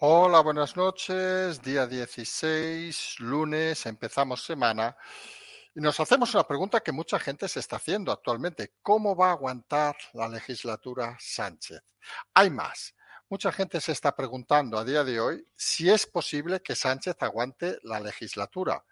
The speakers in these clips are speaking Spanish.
Hola, buenas noches. Día 16, lunes, empezamos semana. Y nos hacemos una pregunta que mucha gente se está haciendo actualmente. ¿Cómo va a aguantar la legislatura Sánchez? Hay más. Mucha gente se está preguntando a día de hoy si es posible que Sánchez aguante la legislatura.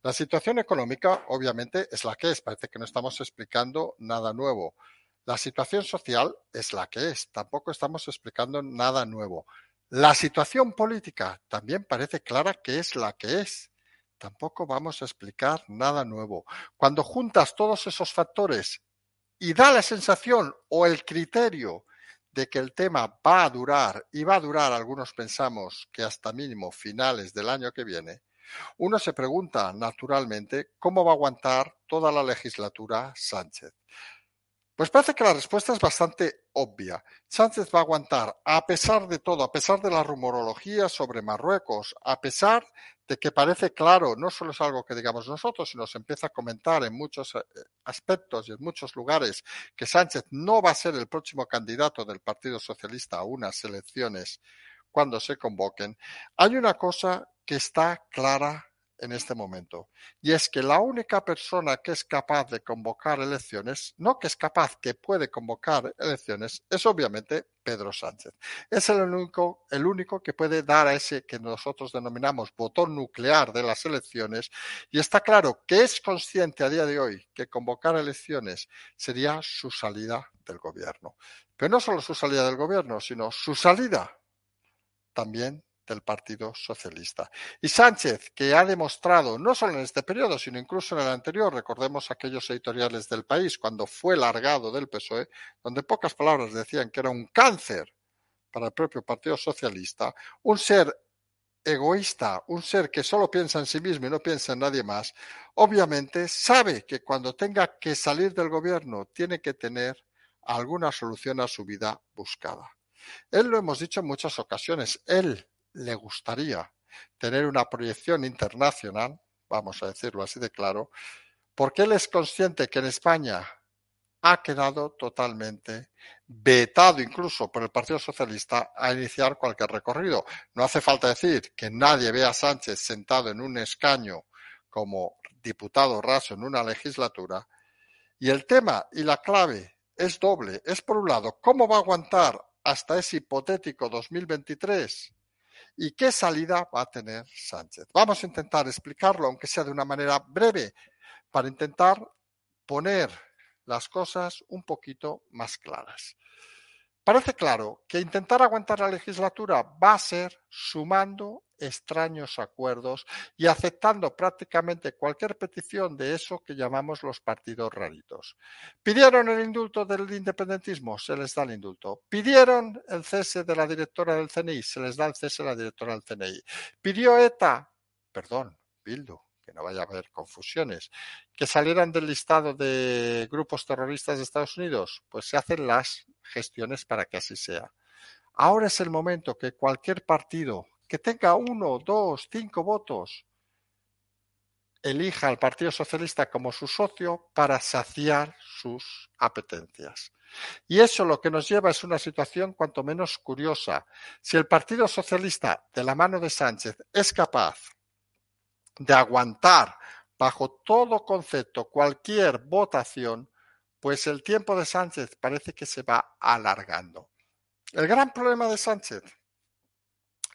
La situación económica, obviamente, es la que es. Parece que no estamos explicando nada nuevo. La situación social es la que es. Tampoco estamos explicando nada nuevo. La situación política también parece clara que es la que es. Tampoco vamos a explicar nada nuevo. Cuando juntas todos esos factores y da la sensación o el criterio de que el tema va a durar y va a durar, algunos pensamos que hasta mínimo finales del año que viene, uno se pregunta naturalmente cómo va a aguantar toda la legislatura Sánchez. Pues parece que la respuesta es bastante obvia. Sánchez va a aguantar, a pesar de todo, a pesar de la rumorología sobre Marruecos, a pesar de que parece claro, no solo es algo que digamos nosotros, sino se empieza a comentar en muchos eh, aspectos y en muchos lugares que Sánchez no va a ser el próximo candidato del Partido Socialista a unas elecciones cuando se convoquen, hay una cosa que está clara en este momento. Y es que la única persona que es capaz de convocar elecciones, no que es capaz, que puede convocar elecciones, es obviamente Pedro Sánchez. Es el único, el único que puede dar a ese que nosotros denominamos botón nuclear de las elecciones. Y está claro que es consciente a día de hoy que convocar elecciones sería su salida del gobierno. Pero no solo su salida del gobierno, sino su salida también del Partido Socialista. Y Sánchez, que ha demostrado, no solo en este periodo, sino incluso en el anterior, recordemos aquellos editoriales del país cuando fue largado del PSOE, donde pocas palabras decían que era un cáncer para el propio Partido Socialista, un ser egoísta, un ser que solo piensa en sí mismo y no piensa en nadie más, obviamente sabe que cuando tenga que salir del gobierno tiene que tener alguna solución a su vida buscada. Él lo hemos dicho en muchas ocasiones, él le gustaría tener una proyección internacional, vamos a decirlo así de claro, porque él es consciente que en España ha quedado totalmente vetado incluso por el Partido Socialista a iniciar cualquier recorrido. No hace falta decir que nadie ve a Sánchez sentado en un escaño como diputado raso en una legislatura. Y el tema y la clave es doble. Es por un lado, ¿cómo va a aguantar hasta ese hipotético 2023? ¿Y qué salida va a tener Sánchez? Vamos a intentar explicarlo, aunque sea de una manera breve, para intentar poner las cosas un poquito más claras. Parece claro que intentar aguantar la legislatura va a ser sumando extraños acuerdos y aceptando prácticamente cualquier petición de eso que llamamos los partidos raritos. Pidieron el indulto del independentismo, se les da el indulto. Pidieron el cese de la directora del CNI, se les da el cese de la directora del CNI. Pidió ETA, perdón, Bildu, que no vaya a haber confusiones, que salieran del listado de grupos terroristas de Estados Unidos, pues se hacen las gestiones para que así sea. Ahora es el momento que cualquier partido que tenga uno, dos, cinco votos elija al Partido Socialista como su socio para saciar sus apetencias. Y eso lo que nos lleva es una situación cuanto menos curiosa. Si el Partido Socialista, de la mano de Sánchez, es capaz de aguantar bajo todo concepto cualquier votación, pues el tiempo de Sánchez parece que se va alargando. El gran problema de Sánchez,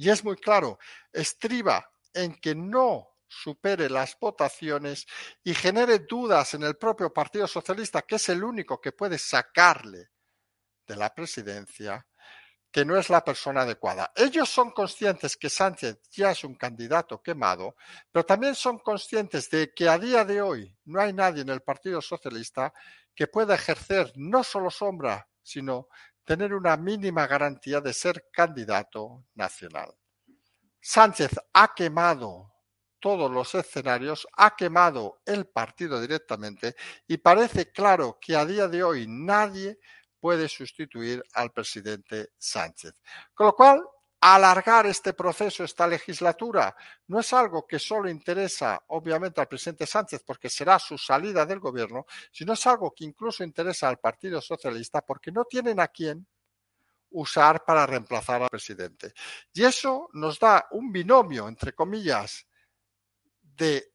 y es muy claro, estriba en que no supere las votaciones y genere dudas en el propio Partido Socialista, que es el único que puede sacarle de la presidencia, que no es la persona adecuada. Ellos son conscientes que Sánchez ya es un candidato quemado, pero también son conscientes de que a día de hoy no hay nadie en el Partido Socialista que pueda ejercer no solo sombra, sino tener una mínima garantía de ser candidato nacional. Sánchez ha quemado todos los escenarios, ha quemado el partido directamente y parece claro que a día de hoy nadie puede sustituir al presidente Sánchez. Con lo cual, alargar este proceso, esta legislatura, no es algo que solo interesa, obviamente, al presidente Sánchez porque será su salida del gobierno, sino es algo que incluso interesa al Partido Socialista porque no tienen a quién usar para reemplazar al presidente. Y eso nos da un binomio, entre comillas, de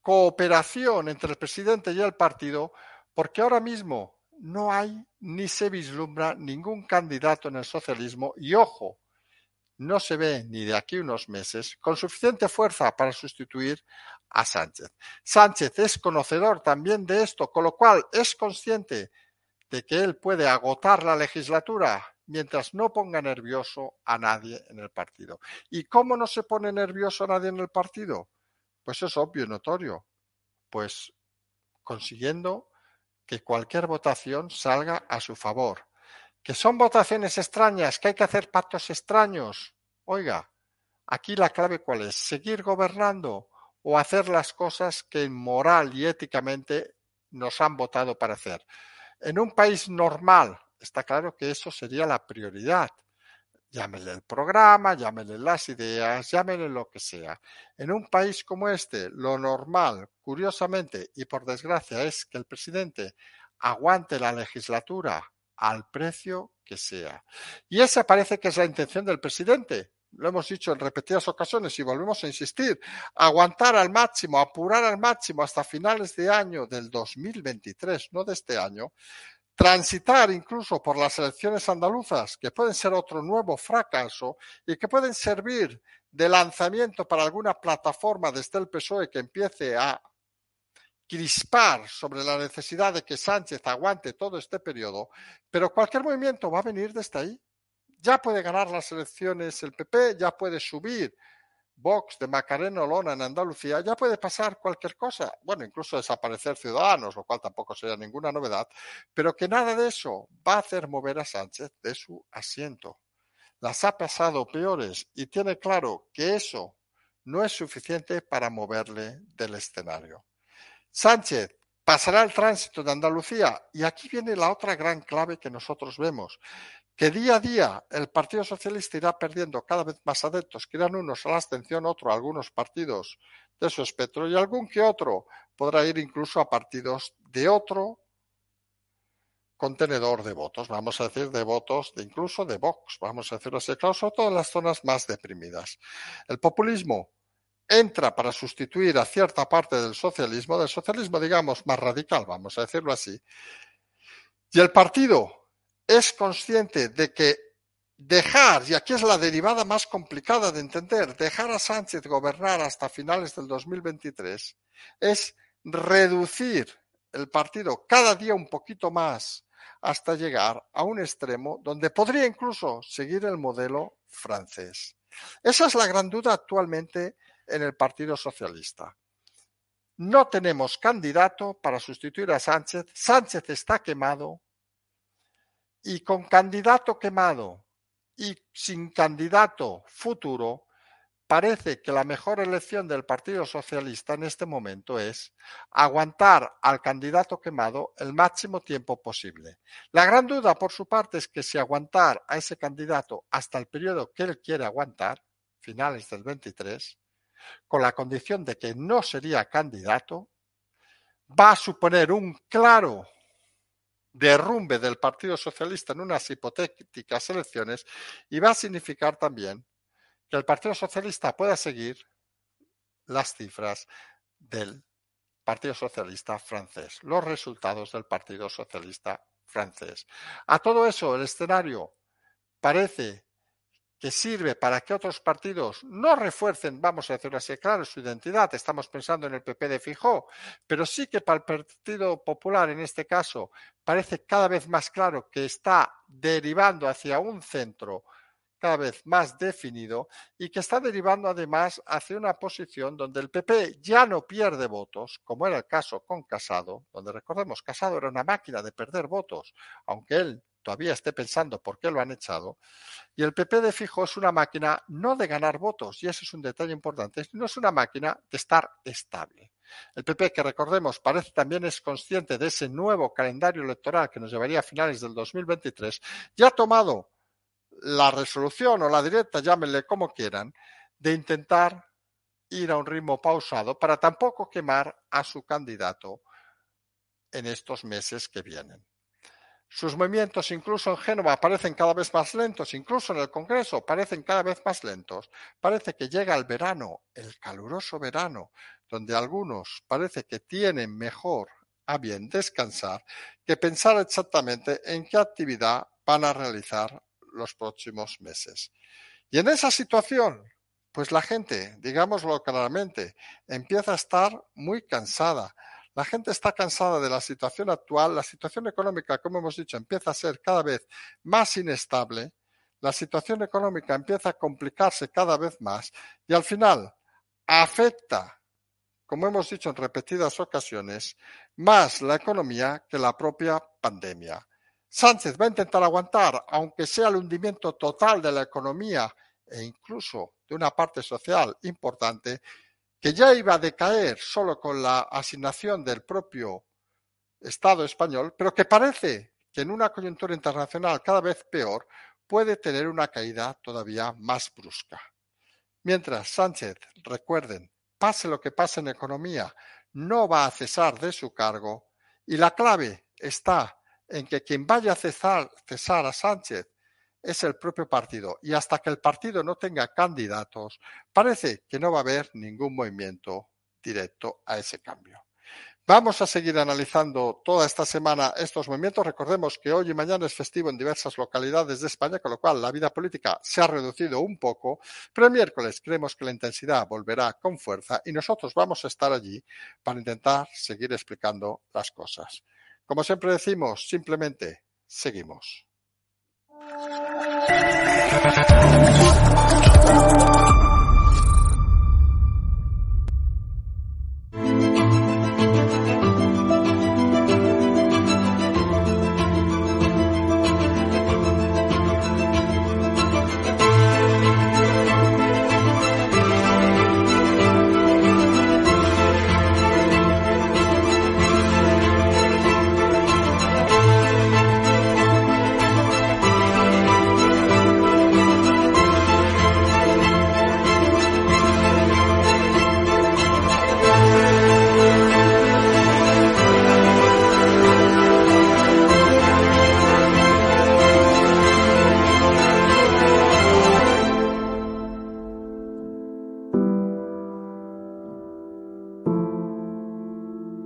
cooperación entre el presidente y el partido, porque ahora mismo no hay ni se vislumbra ningún candidato en el socialismo y ojo, no se ve ni de aquí unos meses con suficiente fuerza para sustituir a Sánchez. Sánchez es conocedor también de esto, con lo cual es consciente de que él puede agotar la legislatura mientras no ponga nervioso a nadie en el partido. ¿Y cómo no se pone nervioso a nadie en el partido? Pues es obvio y notorio. Pues consiguiendo que cualquier votación salga a su favor. Que son votaciones extrañas, que hay que hacer pactos extraños. Oiga, aquí la clave cuál es, seguir gobernando o hacer las cosas que moral y éticamente nos han votado para hacer. En un país normal, está claro que eso sería la prioridad. Llámele el programa, llámele las ideas, llámele lo que sea. En un país como este, lo normal, curiosamente y por desgracia, es que el presidente aguante la legislatura al precio que sea. Y esa parece que es la intención del presidente. Lo hemos dicho en repetidas ocasiones y volvemos a insistir. Aguantar al máximo, apurar al máximo hasta finales de año del 2023, no de este año, transitar incluso por las elecciones andaluzas, que pueden ser otro nuevo fracaso y que pueden servir de lanzamiento para alguna plataforma desde el PSOE que empiece a crispar sobre la necesidad de que Sánchez aguante todo este periodo, pero cualquier movimiento va a venir desde ahí. Ya puede ganar las elecciones el PP, ya puede subir Vox de Macarena Olona en Andalucía, ya puede pasar cualquier cosa. Bueno, incluso desaparecer Ciudadanos, lo cual tampoco sería ninguna novedad, pero que nada de eso va a hacer mover a Sánchez de su asiento. Las ha pasado peores y tiene claro que eso no es suficiente para moverle del escenario. Sánchez pasará el tránsito de Andalucía y aquí viene la otra gran clave que nosotros vemos que día a día el Partido Socialista irá perdiendo cada vez más adeptos, que irán unos a la abstención, otros a algunos partidos de su espectro y algún que otro podrá ir incluso a partidos de otro contenedor de votos, vamos a decir de votos, de incluso de Vox, vamos a decirlo así, claro, sobre todo en las zonas más deprimidas. El populismo entra para sustituir a cierta parte del socialismo, del socialismo, digamos, más radical, vamos a decirlo así. Y el partido es consciente de que dejar, y aquí es la derivada más complicada de entender, dejar a Sánchez gobernar hasta finales del 2023 es reducir el partido cada día un poquito más hasta llegar a un extremo donde podría incluso seguir el modelo francés. Esa es la gran duda actualmente en el Partido Socialista. No tenemos candidato para sustituir a Sánchez. Sánchez está quemado y con candidato quemado y sin candidato futuro, parece que la mejor elección del Partido Socialista en este momento es aguantar al candidato quemado el máximo tiempo posible. La gran duda por su parte es que si aguantar a ese candidato hasta el periodo que él quiere aguantar, finales del 23, con la condición de que no sería candidato, va a suponer un claro derrumbe del Partido Socialista en unas hipotéticas elecciones y va a significar también que el Partido Socialista pueda seguir las cifras del Partido Socialista francés, los resultados del Partido Socialista francés. A todo eso, el escenario parece que sirve para que otros partidos no refuercen, vamos a decirlo así, claro, su identidad. Estamos pensando en el PP de Fijó, pero sí que para el Partido Popular, en este caso, parece cada vez más claro que está derivando hacia un centro cada vez más definido y que está derivando además hacia una posición donde el PP ya no pierde votos, como era el caso con Casado, donde recordemos, Casado era una máquina de perder votos, aunque él todavía esté pensando por qué lo han echado, y el PP de fijo es una máquina no de ganar votos, y ese es un detalle importante, no es una máquina de estar estable. El PP, que recordemos, parece también es consciente de ese nuevo calendario electoral que nos llevaría a finales del 2023, ya ha tomado la resolución o la directa, llámenle como quieran, de intentar ir a un ritmo pausado para tampoco quemar a su candidato en estos meses que vienen. Sus movimientos incluso en Génova parecen cada vez más lentos, incluso en el Congreso parecen cada vez más lentos. Parece que llega el verano, el caluroso verano, donde algunos parece que tienen mejor a bien descansar que pensar exactamente en qué actividad van a realizar los próximos meses. Y en esa situación, pues la gente, digámoslo claramente, empieza a estar muy cansada. La gente está cansada de la situación actual, la situación económica, como hemos dicho, empieza a ser cada vez más inestable, la situación económica empieza a complicarse cada vez más y al final afecta, como hemos dicho en repetidas ocasiones, más la economía que la propia pandemia. Sánchez va a intentar aguantar, aunque sea el hundimiento total de la economía e incluso de una parte social importante, que ya iba a decaer solo con la asignación del propio Estado español, pero que parece que en una coyuntura internacional cada vez peor puede tener una caída todavía más brusca. Mientras Sánchez, recuerden, pase lo que pase en economía, no va a cesar de su cargo y la clave está en que quien vaya a cesar, cesar a Sánchez es el propio partido y hasta que el partido no tenga candidatos, parece que no va a haber ningún movimiento directo a ese cambio. Vamos a seguir analizando toda esta semana estos movimientos. Recordemos que hoy y mañana es festivo en diversas localidades de España, con lo cual la vida política se ha reducido un poco, pero el miércoles creemos que la intensidad volverá con fuerza y nosotros vamos a estar allí para intentar seguir explicando las cosas. Como siempre decimos, simplemente seguimos. Thank you.